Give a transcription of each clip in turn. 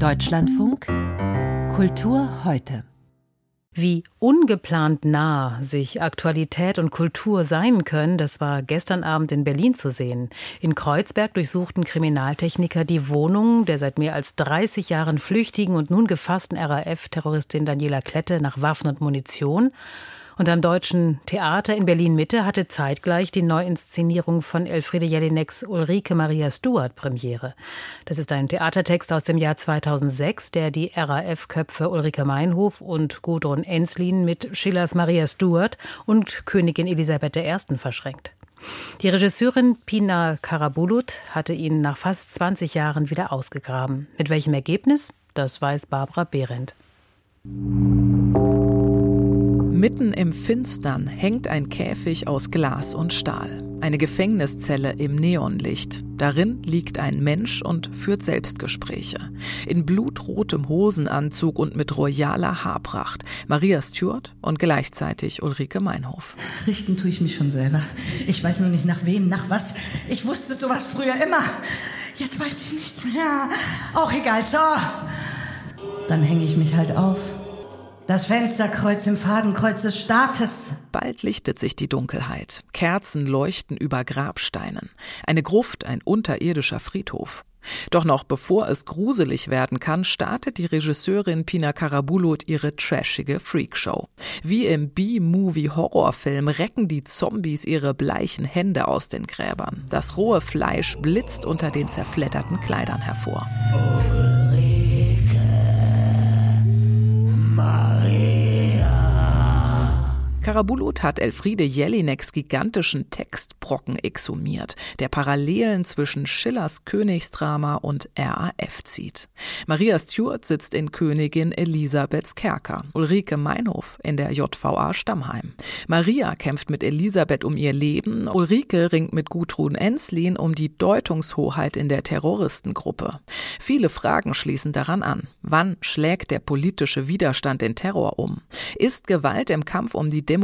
Deutschlandfunk Kultur heute. Wie ungeplant nah sich Aktualität und Kultur sein können, das war gestern Abend in Berlin zu sehen. In Kreuzberg durchsuchten Kriminaltechniker die Wohnung der seit mehr als 30 Jahren flüchtigen und nun gefassten RAF-Terroristin Daniela Klette nach Waffen und Munition und am Deutschen Theater in Berlin-Mitte hatte zeitgleich die Neuinszenierung von Elfriede Jelineks Ulrike Maria Stuart Premiere. Das ist ein Theatertext aus dem Jahr 2006, der die RAF-Köpfe Ulrike Meinhof und Gudrun Enslin mit Schillers Maria Stuart und Königin Elisabeth I. verschränkt. Die Regisseurin Pina Karabulut hatte ihn nach fast 20 Jahren wieder ausgegraben. Mit welchem Ergebnis? Das weiß Barbara Behrendt. Mitten im Finstern hängt ein Käfig aus Glas und Stahl. Eine Gefängniszelle im Neonlicht. Darin liegt ein Mensch und führt Selbstgespräche. In blutrotem Hosenanzug und mit royaler Haarpracht. Maria Stewart und gleichzeitig Ulrike Meinhof. Richten tue ich mich schon selber. Ich weiß nur nicht nach wem, nach was. Ich wusste sowas früher immer. Jetzt weiß ich nichts mehr. Auch egal, so. Dann hänge ich mich halt auf. Das Fensterkreuz im Fadenkreuz des Staates. Bald lichtet sich die Dunkelheit. Kerzen leuchten über Grabsteinen. Eine Gruft, ein unterirdischer Friedhof. Doch noch bevor es gruselig werden kann, startet die Regisseurin Pina Karabulut ihre trashige Freakshow. Wie im B-Movie-Horrorfilm recken die Zombies ihre bleichen Hände aus den Gräbern. Das rohe Fleisch blitzt unter den zerfledderten Kleidern hervor. Ulrike. Karabulut hat Elfriede Jelineks gigantischen Textbrocken exhumiert, der Parallelen zwischen Schillers Königsdrama und RAF zieht. Maria Stewart sitzt in Königin Elisabeths Kerker, Ulrike Meinhof in der JVA Stammheim. Maria kämpft mit Elisabeth um ihr Leben, Ulrike ringt mit Gudrun Enslin um die Deutungshoheit in der Terroristengruppe. Viele Fragen schließen daran an. Wann schlägt der politische Widerstand den Terror um? Ist Gewalt im Kampf um die Demokratie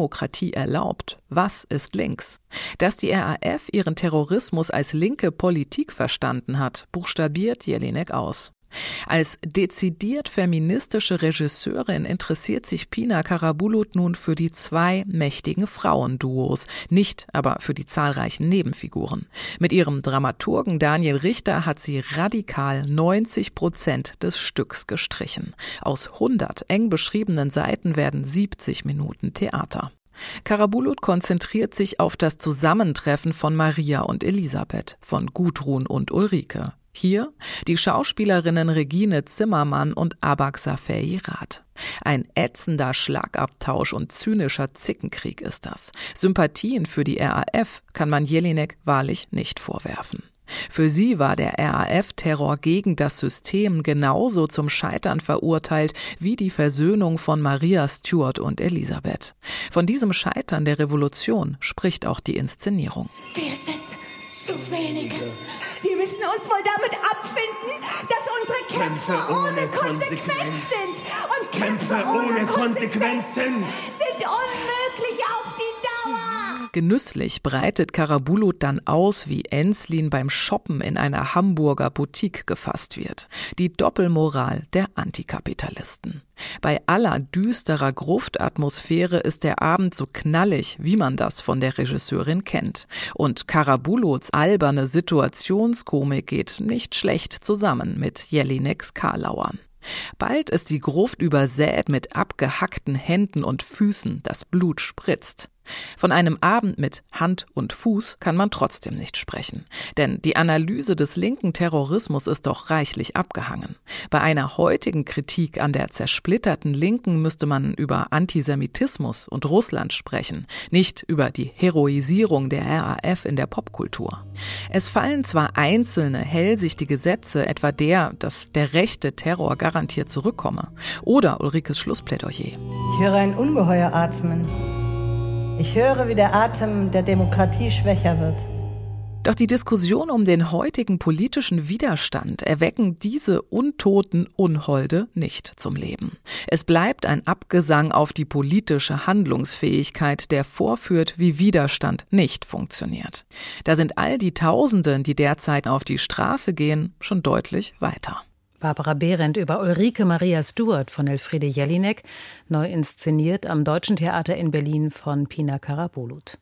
erlaubt? Was ist links? Dass die RAF ihren Terrorismus als linke Politik verstanden hat, buchstabiert Jelinek aus. Als dezidiert feministische Regisseurin interessiert sich Pina Karabulut nun für die zwei mächtigen Frauenduos, nicht aber für die zahlreichen Nebenfiguren. Mit ihrem Dramaturgen Daniel Richter hat sie radikal 90 Prozent des Stücks gestrichen. Aus 100 eng beschriebenen Seiten werden 70 Minuten Theater. Karabulut konzentriert sich auf das Zusammentreffen von Maria und Elisabeth, von Gudrun und Ulrike. Hier die Schauspielerinnen Regine Zimmermann und Abak Safei-Rath. Ein ätzender Schlagabtausch und zynischer Zickenkrieg ist das. Sympathien für die RAF kann man Jelinek wahrlich nicht vorwerfen. Für sie war der RAF-Terror gegen das System genauso zum Scheitern verurteilt wie die Versöhnung von Maria Stuart und Elisabeth. Von diesem Scheitern der Revolution spricht auch die Inszenierung. Wir sind zu wenige. Wir müssen uns wohl damit abfinden, dass unsere Kämpfe, Kämpfe ohne Konsequenz sind. Und Kämpfe, Kämpfe ohne Konsequenzen sind Genüsslich breitet Karabulut dann aus, wie Enslin beim Shoppen in einer Hamburger Boutique gefasst wird. Die Doppelmoral der Antikapitalisten. Bei aller düsterer Gruftatmosphäre ist der Abend so knallig, wie man das von der Regisseurin kennt. Und Karabulots alberne Situationskomik geht nicht schlecht zusammen mit Jelineks Karlauern. Bald ist die Gruft übersät mit abgehackten Händen und Füßen, das Blut spritzt. Von einem Abend mit Hand und Fuß kann man trotzdem nicht sprechen. Denn die Analyse des linken Terrorismus ist doch reichlich abgehangen. Bei einer heutigen Kritik an der zersplitterten Linken müsste man über Antisemitismus und Russland sprechen, nicht über die Heroisierung der RAF in der Popkultur. Es fallen zwar einzelne hellsichtige Sätze, etwa der, dass der rechte Terror garantiert zurückkomme, oder Ulrikes Schlussplädoyer. Ich höre ein Ungeheuer atmen. Ich höre, wie der Atem der Demokratie schwächer wird. Doch die Diskussion um den heutigen politischen Widerstand erwecken diese untoten Unholde nicht zum Leben. Es bleibt ein Abgesang auf die politische Handlungsfähigkeit, der vorführt, wie Widerstand nicht funktioniert. Da sind all die Tausenden, die derzeit auf die Straße gehen, schon deutlich weiter. Barbara Behrendt über Ulrike Maria Stuart von Elfriede Jelinek, neu inszeniert am Deutschen Theater in Berlin von Pina Karabulut.